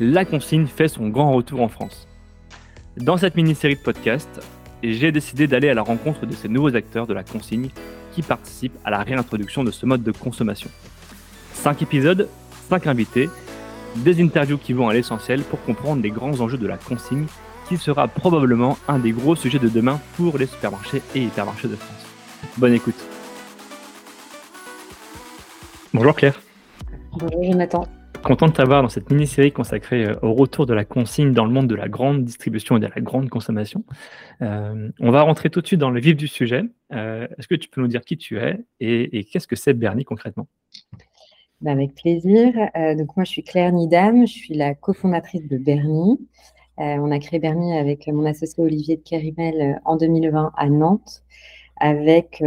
la consigne fait son grand retour en France. Dans cette mini-série de podcasts, j'ai décidé d'aller à la rencontre de ces nouveaux acteurs de la consigne qui participent à la réintroduction de ce mode de consommation. Cinq épisodes, cinq invités, des interviews qui vont à l'essentiel pour comprendre les grands enjeux de la consigne qui sera probablement un des gros sujets de demain pour les supermarchés et hypermarchés de France. Bonne écoute. Bonjour Claire. Bonjour Jonathan. Content de t'avoir dans cette mini-série consacrée euh, au retour de la consigne dans le monde de la grande distribution et de la grande consommation. Euh, on va rentrer tout de suite dans le vif du sujet. Euh, est-ce que tu peux nous dire qui tu es et, qu'est-ce que c'est Bernie concrètement? Bah, Avec plaisir. donc moi, je suis Claire Nidam, je suis la cofondatrice de Bernie. on a créé Bernie avec mon associé Olivier de Kerimel en 2020 à Nantes, avec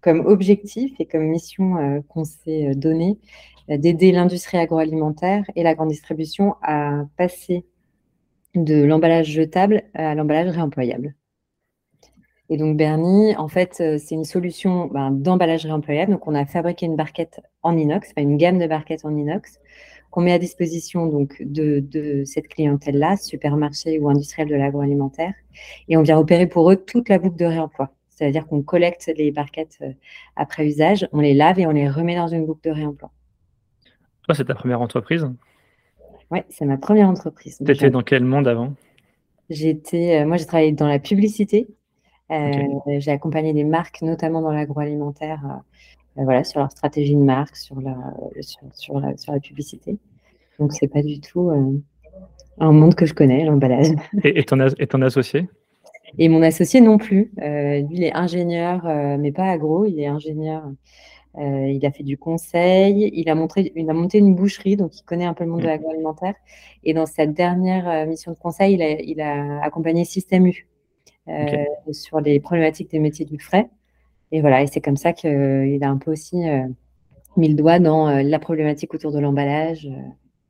comme objectif et comme mission qu'on s'est donné d'aider l'industrie agroalimentaire et la grande distribution à passer de l'emballage jetable à l'emballage réemployable. Et donc Bernie, en fait, euh, c'est une solution ben, d'emballage réemployable. Donc on a fabriqué une barquette en inox, une gamme de barquettes en inox qu'on met à disposition donc de, cette clientèle-là, supermarché ou industriel de l'agroalimentaire, et on vient opérer pour eux toute la boucle de réemploi. C'est-à-dire qu'on collecte les barquettes euh, après usage, on les lave et on les remet dans une boucle de réemploi c'est ta première entreprise Oui, c'est ma première entreprise. Tu étais dans quel monde avant? J'étais, euh, Moi, j'ai travaillé dans la publicité. Euh, j'ai accompagné des marques, notamment dans l'agroalimentaire, euh, voilà, sur leur stratégie de marque, sur la, sur, la, sur la publicité. Donc, c'est pas du tout un monde que je connais, l'emballage. Et, et, ton, et ton associé? Et mon associé non plus. lui, il est ingénieur, mais pas agro, il est ingénieur euh, il a fait du conseil, il a, montré, il a monté une boucherie, donc il connaît un peu le monde de mmh. l'agroalimentaire. Et dans sa dernière euh, mission de conseil, il a, accompagné Système U euh, sur les problématiques des métiers du frais. Et voilà, et c'est comme ça qu'il a un peu aussi mis le doigt dans la problématique autour de l'emballage.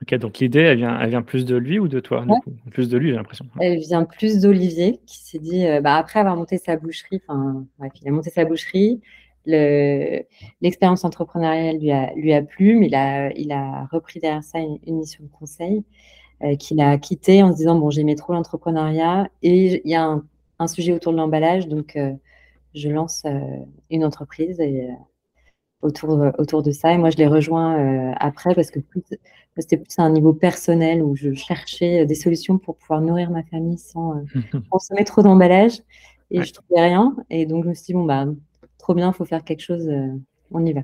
Ok, donc l'idée, elle vient, elle vient plus de lui ou de toi Plus de lui, j'ai l'impression. Elle vient plus d'Olivier, qui s'est dit, bah, après avoir monté sa boucherie, enfin, il a monté sa boucherie, l'expérience entrepreneuriale lui a, lui a plu, mais il a, il a repris derrière ça une, mission de conseil euh, qu'il a quitté en se disant bon j'aimais trop l'entrepreneuriat et il y a un, sujet autour de l'emballage donc euh, je lance euh, une entreprise et, autour, autour de ça. Et moi je l'ai rejoint après parce que c'était plus à un niveau personnel où je cherchais des solutions pour pouvoir nourrir ma famille sans consommer trop d'emballage et je trouvais rien. Et donc je me suis dit bon bah trop bien, il faut faire quelque chose, euh, on y va.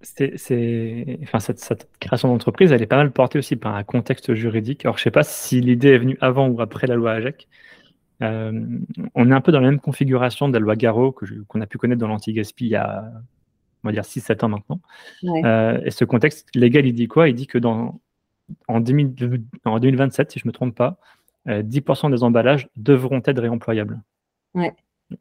C'est, enfin, cette, création d'entreprise, elle est pas mal portée aussi par un contexte juridique. Alors, je ne sais pas si l'idée est venue avant ou après la loi AGEC. Euh, on est un peu dans la même configuration de la loi Garot qu'on a pu connaître dans l'anti-gaspi il y a, on va dire, 6-7 ans maintenant. Euh, et ce contexte légal, il dit quoi? Il dit que dans, en, 2027, si je ne me trompe pas, 10% des emballages devront être réemployables. Ouais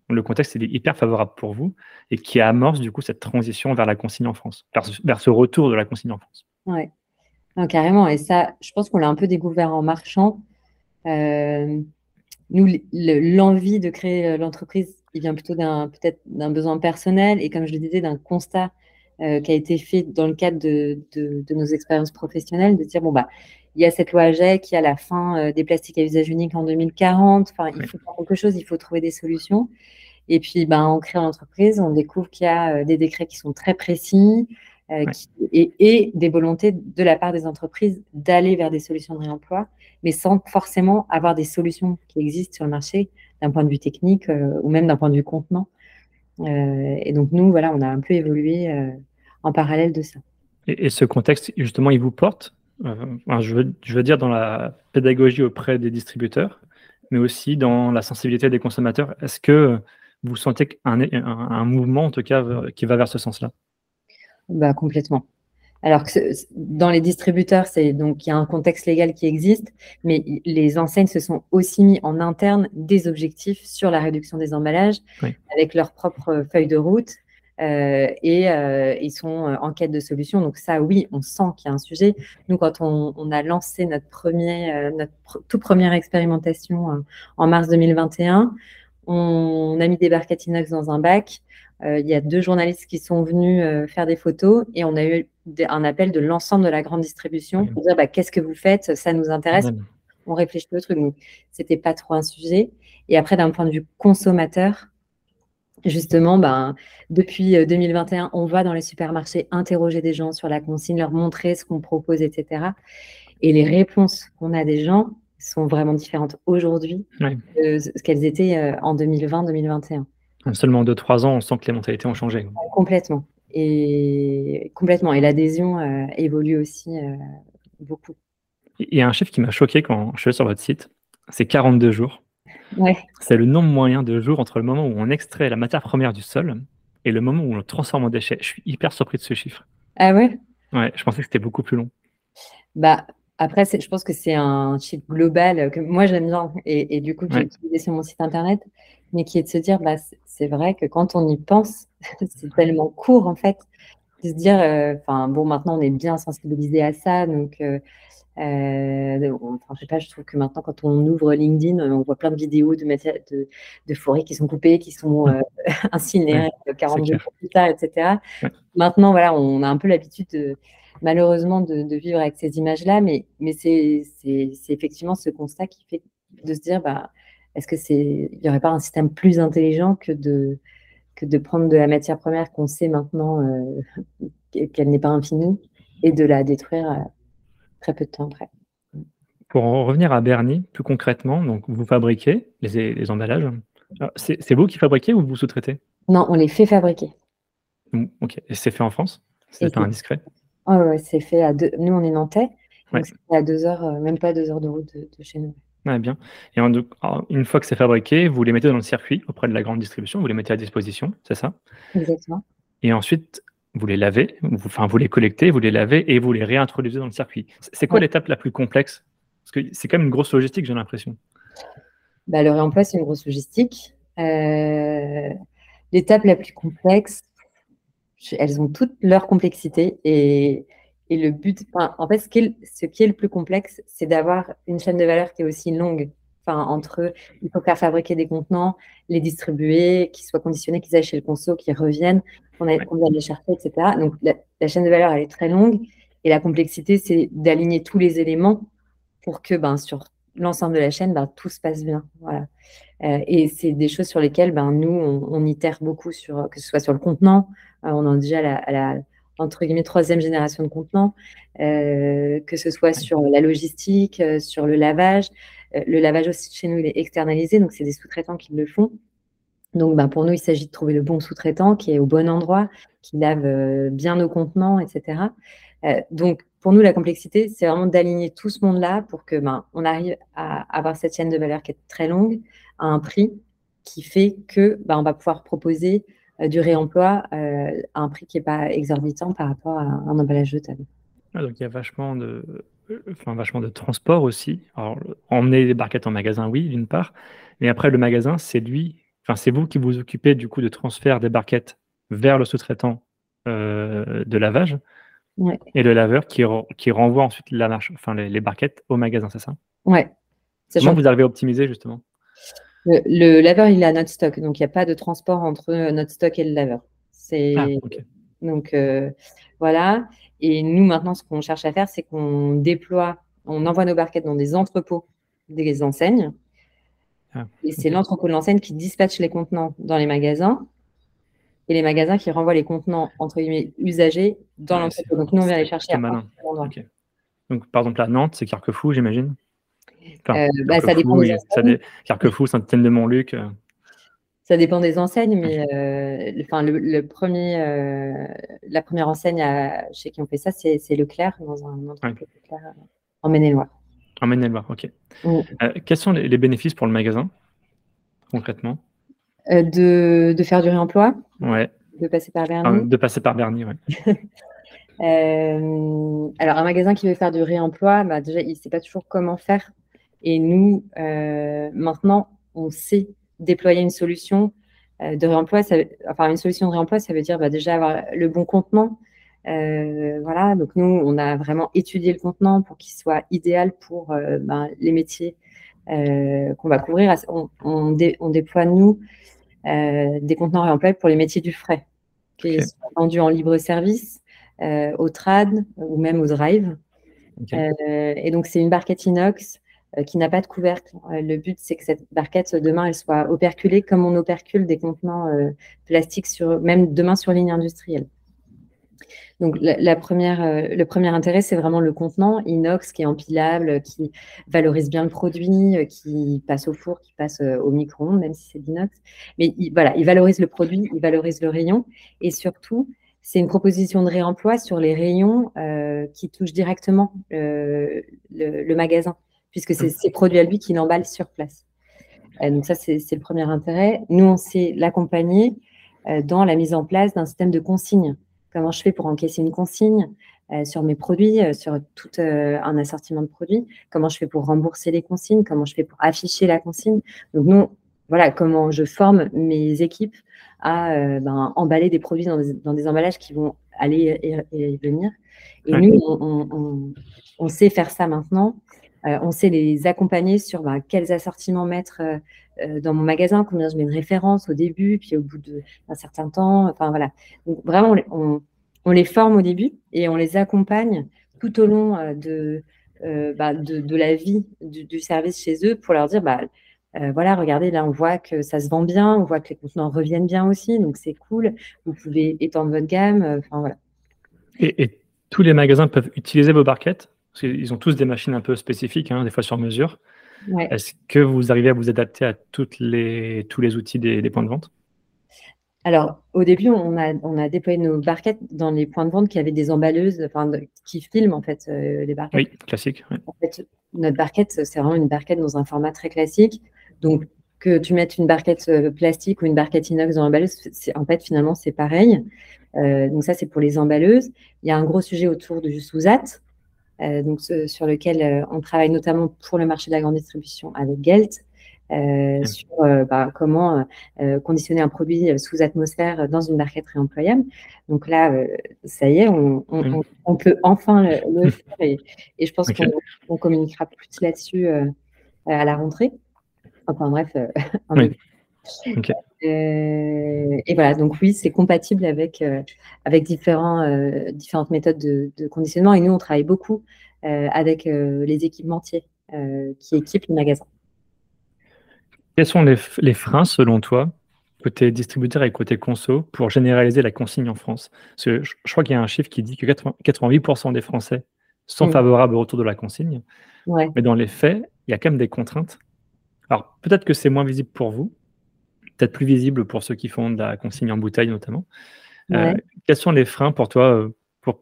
le contexte est hyper favorable pour vous et qui amorce du coup cette transition vers la consigne en France, vers, ce retour de la consigne en France. Oui, carrément. Et ça, je pense qu'on l'a un peu découvert en marchant. Euh, nous, l'envie de créer euh, l'entreprise, il vient plutôt d'un peut-être d'un besoin personnel et comme je le disais, d'un constat euh, qui a été fait dans le cadre de, de, nos expériences professionnelles, de dire bon bah il y a cette loi AGEC, qui a la fin euh, des plastiques à usage unique en 2040. Enfin, il faut faire quelque chose, il faut trouver des solutions. Et puis, ben, on crée l'entreprise, on découvre qu'il y a euh, des décrets qui sont très précis euh, et, des volontés de la part des entreprises d'aller vers des solutions de réemploi, mais sans forcément avoir des solutions qui existent sur le marché d'un point de vue technique ou même d'un point de vue contenant. et donc, nous, voilà, on a un peu évolué en parallèle de ça. et ce contexte, justement, il vous porte? Euh, je, veux, dire dans la pédagogie auprès des distributeurs, mais aussi dans la sensibilité des consommateurs. Est-ce que vous sentez un, un, mouvement, en tout cas, qui va vers ce sens-là? Bah, Complètement. Alors que dans les distributeurs, c'est donc il y a un contexte légal qui existe, mais les enseignes se sont aussi mis en interne des objectifs sur la réduction des emballages avec leur propre feuille de route euh, et euh, ils sont euh, en quête de solutions. Donc ça, oui, on sent qu'il y a un sujet. Nous, quand on, a lancé notre, premier, notre toute première expérimentation en mars 2021, on a mis des barquettes inox dans un bac. il y a deux journalistes qui sont venus faire des photos et on a eu un appel de l'ensemble de la grande distribution pour dire bah, qu'est-ce que vous faites, ça nous intéresse, on réfléchit au truc. Donc, c'était pas trop un sujet. Et après, d'un point de vue consommateur, justement, ben, depuis 2021, euh, on va dans les supermarchés interroger des gens sur la consigne, leur montrer ce qu'on propose, etc. Et les réponses qu'on a des gens sont vraiment différentes aujourd'hui de ce qu'elles étaient euh, en 2020-2021. En seulement 2-3 ans, on sent que les mentalités ont changé. Complètement. Et complètement. Et l'adhésion euh, évolue aussi beaucoup. Il y a un chiffre qui m'a choqué quand je suis sur votre site, c'est 42 jours. C'est le nombre moyen de jours entre le moment où on extrait la matière première du sol et le moment où on le transforme en déchet. Je suis hyper surpris de ce chiffre. Ah ouais? Ouais, je pensais que c'était beaucoup plus long. Bah, après, je pense que c'est un chiffre global que moi j'aime bien et, du coup que j'ai utilisé sur mon site internet, mais qui est de se dire, bah, c'est vrai que quand on y pense, c'est tellement court en fait, de se dire, euh, bon, maintenant on est bien sensibilisé à ça, donc euh, euh, enfin, je sais pas, je trouve que maintenant, quand on ouvre LinkedIn, on voit plein de vidéos de, de, de forêts qui sont coupées, qui sont euh, incinérées 40 jours plus tard, etc. Maintenant, voilà, on a un peu l'habitude, malheureusement, de, vivre avec ces images-là, mais, mais c'est effectivement ce constat qui fait de se dire, bah, est-ce que c'est, il n'y aurait pas un système plus intelligent que de, que de prendre de la matière première qu'on sait maintenant euh, qu'elle n'est pas infinie et de la détruire très peu de temps après. Pour en revenir à Bernie, plus concrètement, donc vous fabriquez les, emballages. C'est vous qui fabriquez ou vous sous-traitez? Non, on les fait fabriquer. Ok. Et c'est fait en France? C'est pas indiscret? Oui, c'est fait à deux. Nous, on est nantais. Donc c'est à deux heures, euh, même pas deux heures de route de, chez nous. Ouais, bien. Et une fois que c'est fabriqué, vous les mettez dans le circuit auprès de la grande distribution, vous les mettez à disposition, c'est ça? Exactement. Et ensuite, vous les lavez, vous, enfin, vous les collectez, vous les lavez et vous les réintroduisez dans le circuit. C'est quoi l'étape la plus complexe? Parce que c'est quand même une grosse logistique, j'ai l'impression. Bah, le réemploi, c'est une grosse logistique. Euh, l'étape la plus complexe, elles ont toutes leur complexité et, le but, en fait, ce qui, est, ce qui est le plus complexe, c'est d'avoir une chaîne de valeur qui est aussi longue entre il faut faire fabriquer des contenants, les distribuer, qu'ils soient conditionnés, qu'ils aillent chez le conso, qu'ils reviennent, qu'on aille combien les chercher, etc. Donc la, chaîne de valeur, elle est très longue. Et la complexité, c'est d'aligner tous les éléments pour que ben, sur l'ensemble de la chaîne, ben, tout se passe bien. Voilà. Euh, et c'est des choses sur lesquelles ben, nous, on, itère beaucoup, sur, que ce soit sur le contenant, euh, on a déjà la, la, entre guillemets troisième génération de contenants, euh, que ce soit sur la logistique, sur le lavage, euh, le lavage aussi chez nous, il est externalisé, donc c'est des sous-traitants qui le font. Donc, ben, pour nous, il s'agit de trouver le bon sous-traitant qui est au bon endroit, qui lave euh, bien nos contenants, etc. Euh, donc, pour nous, la complexité, c'est vraiment d'aligner tout ce monde-là pour que ben, on arrive à avoir cette chaîne de valeur qui est très longue, à un prix qui fait que ben, on va pouvoir proposer du réemploi à un prix qui n'est pas exorbitant par rapport à un emballage jetable. Ah, donc, il y a vachement de, enfin, vachement de transport aussi. Alors, emmener des barquettes en magasin, oui, d'une part. Mais après, le magasin, c'est lui, enfin, c'est vous qui vous occupez du coup de transfert des barquettes vers le sous-traitant euh, de lavage. Et le laveur qui, qui renvoie ensuite la marche, enfin, les, barquettes au magasin, c'est ça? Ouais. Comment vous arrivez à optimiser justement? Le, laveur, il a notre stock, donc il n'y a pas de transport entre notre stock et le laveur. C'est ah, donc euh, voilà. Et nous, maintenant, ce qu'on cherche à faire, c'est qu'on déploie, on envoie nos barquettes dans des entrepôts des enseignes. Ah, et c'est l'entrepôt de l'enseigne qui dispatche les contenants dans les magasins et les magasins qui renvoient les contenants, entre guillemets, usagés dans l'entrepôt. Donc, nous, on vient les chercher à malin. Donc, par exemple, à Nantes, c'est Carquefou, j'imagine? Euh, bah, Ça dépend. Carquefou, Saint-Étienne-de-Montluc. Euh. Ça dépend des enseignes, mais euh, enfin, le, premier, euh, la première enseigne chez qui on fait ça, c'est Leclerc, dans un Leclerc en Maine-et-Loire. En Maine-et-Loire, ok. Euh, quels sont les, bénéfices pour le magasin, concrètement? De, de, faire du réemploi Ouais. De passer par Bernie De passer par Bernie, oui. alors, un magasin qui veut faire du réemploi, bah, déjà, il ne sait pas toujours comment faire. Et nous, maintenant, on sait déployer une solution euh, de réemploi, ça, enfin une solution de réemploi, ça veut dire bah, déjà avoir le bon contenant. Euh, voilà, donc nous, on a vraiment étudié le contenant pour qu'il soit idéal pour euh, ben, les métiers qu'on va couvrir. On, on, déploie, nous, des contenants réemployables pour les métiers du frais, qui sont vendus en libre service. au trad ou même au drive. et donc, c'est une barquette inox qui n'a pas de couvercle. le but, c'est que cette barquette, demain, elle soit operculée comme on opercule des contenants plastiques, sur, même demain sur ligne industrielle. Donc, la, première, euh, le premier intérêt, c'est vraiment le contenant inox qui est empilable, qui valorise bien le produit, euh, qui passe au four, qui passe euh, au micro-ondes, même si c'est d'inox. Mais voilà, il valorise le produit, il valorise le rayon. Et surtout, c'est une proposition de réemploi sur les rayons qui touchent directement le, magasin, puisque c'est ces produits à lui qui l'emballent sur place. donc ça, c'est le premier intérêt. Nous, on sait l'accompagner dans la mise en place d'un système de consigne comment je fais pour encaisser une consigne euh, sur mes produits, euh, sur tout euh, un assortiment de produits, comment je fais pour rembourser les consignes, comment je fais pour afficher la consigne? Donc, nous, voilà comment je forme mes équipes à ben, emballer des produits dans des, emballages qui vont aller et, venir. Et nous, on, sait faire ça maintenant. On sait les accompagner sur ben, quels assortiments mettre dans mon magasin, combien je mets de références au début, puis au bout d'un certain temps. Enfin voilà. Donc vraiment, on, les forme au début et on les accompagne tout au long euh, de, euh, la vie du, service chez eux pour leur dire bah, euh, voilà, regardez, là, on voit que ça se vend bien, on voit que les contenants reviennent bien aussi, donc c'est cool. Vous pouvez étendre votre gamme. Et, tous les magasins peuvent utiliser vos barquettes? Parce qu'ils ont tous des machines un peu spécifiques, hein, des fois sur mesure. Est-ce que vous arrivez à vous adapter à toutes les, tous les outils des points de vente? Alors, au début, on a, on a déployé nos barquettes dans les points de vente qui avaient des emballeuses, enfin, qui filment en fait euh, les barquettes. Oui, classique. En fait, notre barquette, c'est vraiment une barquette dans un format très classique. Donc, que tu mettes une barquette euh, plastique ou une barquette inox dans l'emballeuse, en fait, finalement, c'est pareil. Euh, donc, ça, c'est pour les emballeuses. Il y a un gros sujet autour du sous-at, donc, sur lequel on travaille notamment pour le marché de la grande distribution avec Gelt. Euh, sur euh, bah, comment euh, conditionner un produit sous atmosphère dans une barquette réemployable. Donc là, ça y est, on, peut enfin le, faire et, je pense qu'on communiquera plus là-dessus à la rentrée. Enfin bref. et voilà, donc oui, c'est compatible avec, avec différents, différentes méthodes de, de, conditionnement. Et nous, on travaille beaucoup avec les équipementiers qui équipent les magasins. Quels sont les, freins, selon toi, côté distributeur et côté conso, pour généraliser la consigne en France? Je, crois qu'il y a un chiffre qui dit que 88% des Français sont mm. favorables au retour de la consigne. Mais dans les faits, il y a quand même des contraintes. Alors, peut-être que c'est moins visible pour vous, peut-être plus visible pour ceux qui font de la consigne en bouteille notamment. Euh, quels sont les freins pour toi euh, pour,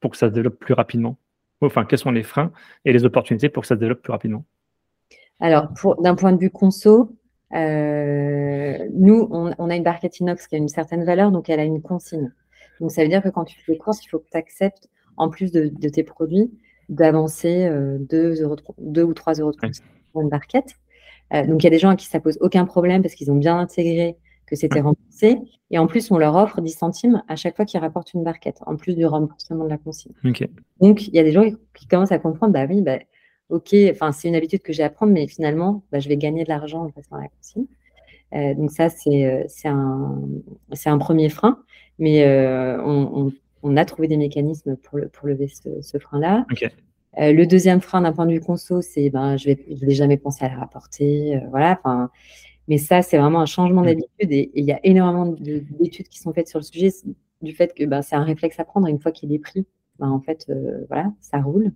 pour que ça se développe plus rapidement? Enfin, quels sont les freins et les opportunités pour que ça se développe plus rapidement? Alors, d'un point de vue conso, euh, nous, on, a une barquette inox qui a une certaine valeur, donc elle a une consigne. Donc, ça veut dire que quand tu fais des courses, il faut que tu acceptes, en plus de, tes produits, d'avancer 2, euh, ou 3 euros de consigne pour une barquette. Euh, donc, il y a des gens à qui ça pose aucun problème parce qu'ils ont bien intégré que c'était remboursé. Et en plus, on leur offre 10 centimes à chaque fois qu'ils rapportent une barquette, en plus du remboursement de la consigne. Donc, il y a des gens qui commencent à comprendre, bah oui, bah, ok, enfin, c'est une habitude que j'ai à prendre, mais finalement, bah, je vais gagner de l'argent en passant la consigne. Euh, donc ça, euh, c'est un, un premier frein, mais euh, on, on, a trouvé des mécanismes pour, le, pour lever ce, frein-là. Le deuxième frein d'un point de vue conso, c'est ben, je ne vais, je vais jamais penser à la rapporter. voilà, mais ça, c'est vraiment un changement mm. d'habitude et il y a énormément d'études qui sont faites sur le sujet du fait que ben, c'est un réflexe à prendre une fois qu'il est pris. Ben, en fait, voilà, ça roule.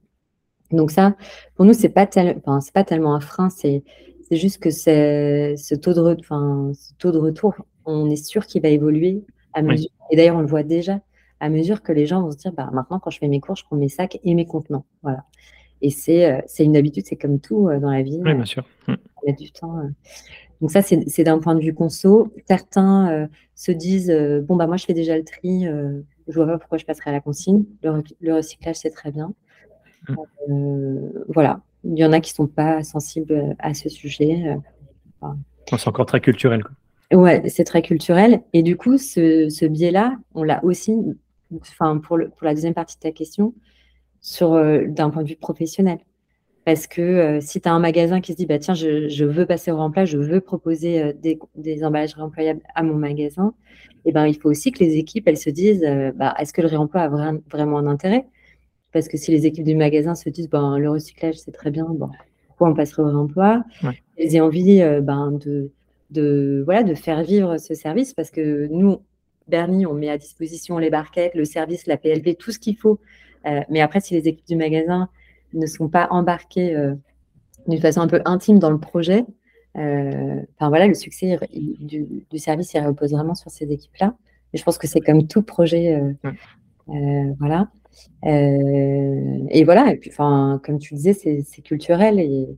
Donc ça, pour nous, c'est pas c'est pas tellement un frein, c'est juste que ce taux de, enfin, ce taux de retour, on est sûr qu'il va évoluer à mesure. Et d'ailleurs, on le voit déjà à mesure que les gens vont se dire, bah, maintenant, quand je fais mes cours, je prends mes sacs et mes contenants. Voilà. Et c'est euh, une habitude, c'est comme tout euh, dans la vie. Oui, bien sûr. Il y a du temps. Euh. Donc ça, c'est d'un point de vue conso. Certains se disent, bon, bah moi, je fais déjà le tri, je vois pas pourquoi je passerai à la consigne. le recyclage, c'est très bien. Euh, voilà. Il y en a qui ne sont pas sensibles à ce sujet. Euh, c'est encore très culturel. Ouais, c'est très culturel. Et du coup, ce, biais-là, on l'a aussi, enfin, pour, le, pour la deuxième partie de ta question, sur euh, d'un point de vue professionnel. Parce que si tu as un magasin qui se dit, bah, tiens, je, veux passer au remplacement, je veux proposer des, des, emballages réemployables à mon magasin, eh ben, il faut aussi que les équipes, elles se disent, euh, bah, est-ce que le réemploi a vraiment un intérêt? Parce que si les équipes du magasin se disent, ben, le recyclage, c'est très bien, bon, pourquoi on passerait au réemploi Elles aient envie euh, ben, de, de, voilà, de faire vivre ce service parce que nous, Bernie, on met à disposition les barquettes, le service, la PLV, tout ce qu'il faut. Euh, mais après, si les équipes du magasin ne sont pas embarquées d'une façon un peu intime dans le projet, euh, enfin voilà, le succès du, service, il repose vraiment sur ces équipes-là. Et je pense que c'est comme tout projet, euh, euh, voilà. et voilà, et puis, enfin, comme tu disais, c'est culturel et,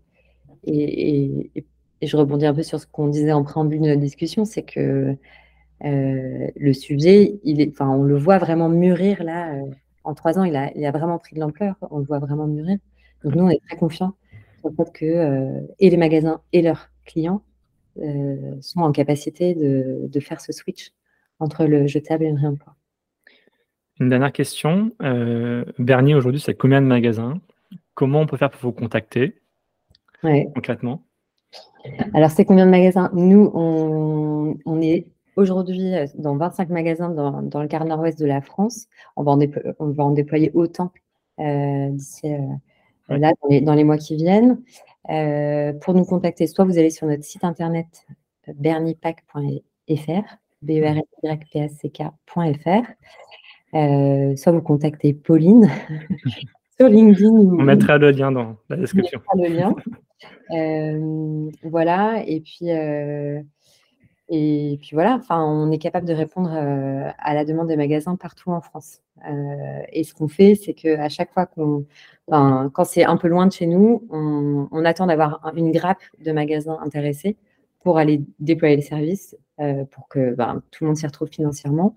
et, et, je rebondis un peu sur ce qu'on disait en préambule de notre discussion, c'est que le sujet, il est, enfin, on le voit vraiment mûrir là. en trois ans, il a, il a vraiment pris de l'ampleur. On le voit vraiment mûrir. Donc nous, on est très confiants sur le fait que et les magasins et leurs clients euh, sont en capacité de, faire ce switch entre le jetable et le réemploi. Une dernière question. Euh, Bernier, aujourd'hui, c'est combien de magasins? Comment on peut faire pour vous contacter? Concrètement? Alors, c'est combien de magasins? Nous, on, est aujourd'hui euh, dans 25 magasins dans, le quart nord-ouest de la France. On va en, on va en déployer autant d'ici là, dans les, mois qui viennent. Euh, pour nous contacter, soit vous allez sur notre site internet bernipac.fr, b e r y p a c kfr euh, soit vous contactez Pauline sur LinkedIn. On mettra le lien dans la description. On mettra le lien. Euh, voilà, et puis, et puis voilà, enfin, on est capable de répondre à la demande des magasins partout en France. et ce qu'on fait, c'est qu'à chaque fois qu'on quand c'est un peu loin de chez nous, on, attend d'avoir une grappe de magasins intéressés pour aller déployer les services, euh, pour que ben, tout le monde s'y retrouve financièrement.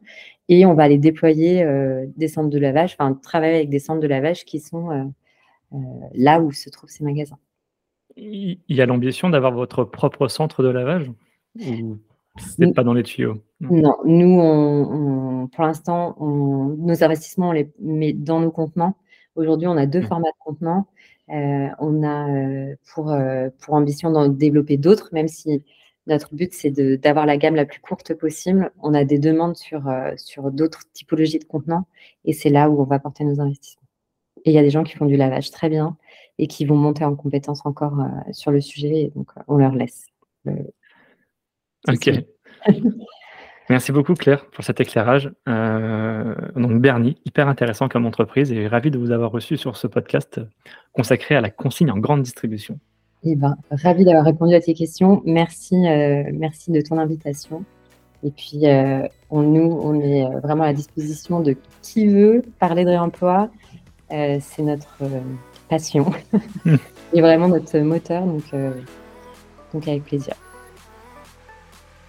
Et on va aller déployer euh, des centres de lavage, enfin travailler avec des centres de lavage qui sont euh, là où se trouvent ces magasins. Il y a l'ambition d'avoir votre propre centre de lavage n'est pas dans les tuyaux Non, nous, pour l'instant, nos investissements, on les met dans nos contenants Aujourd'hui, on a deux mmh. formats de contenants. Euh, on a euh, pour, euh, pour ambition d'en développer d'autres, même si notre but, c'est d'avoir la gamme la plus courte possible. On a des demandes sur, sur d'autres typologies de contenants et c'est là où on va porter nos investissements. Et il y a des gens qui font du lavage très bien et qui vont monter en compétence encore sur le sujet, donc on leur laisse. Ok. Merci beaucoup Claire pour cet éclairage. Euh, donc Bernie, hyper intéressant comme entreprise et ravi de vous avoir reçu sur ce podcast consacré à la consigne en grande distribution. Eh ben, ravi d'avoir répondu à tes questions. Merci, euh, merci de ton invitation. Et puis, euh, on, nous, on est vraiment à la disposition de qui veut parler de réemploi. c'est notre passion et vraiment notre moteur, donc, donc avec plaisir.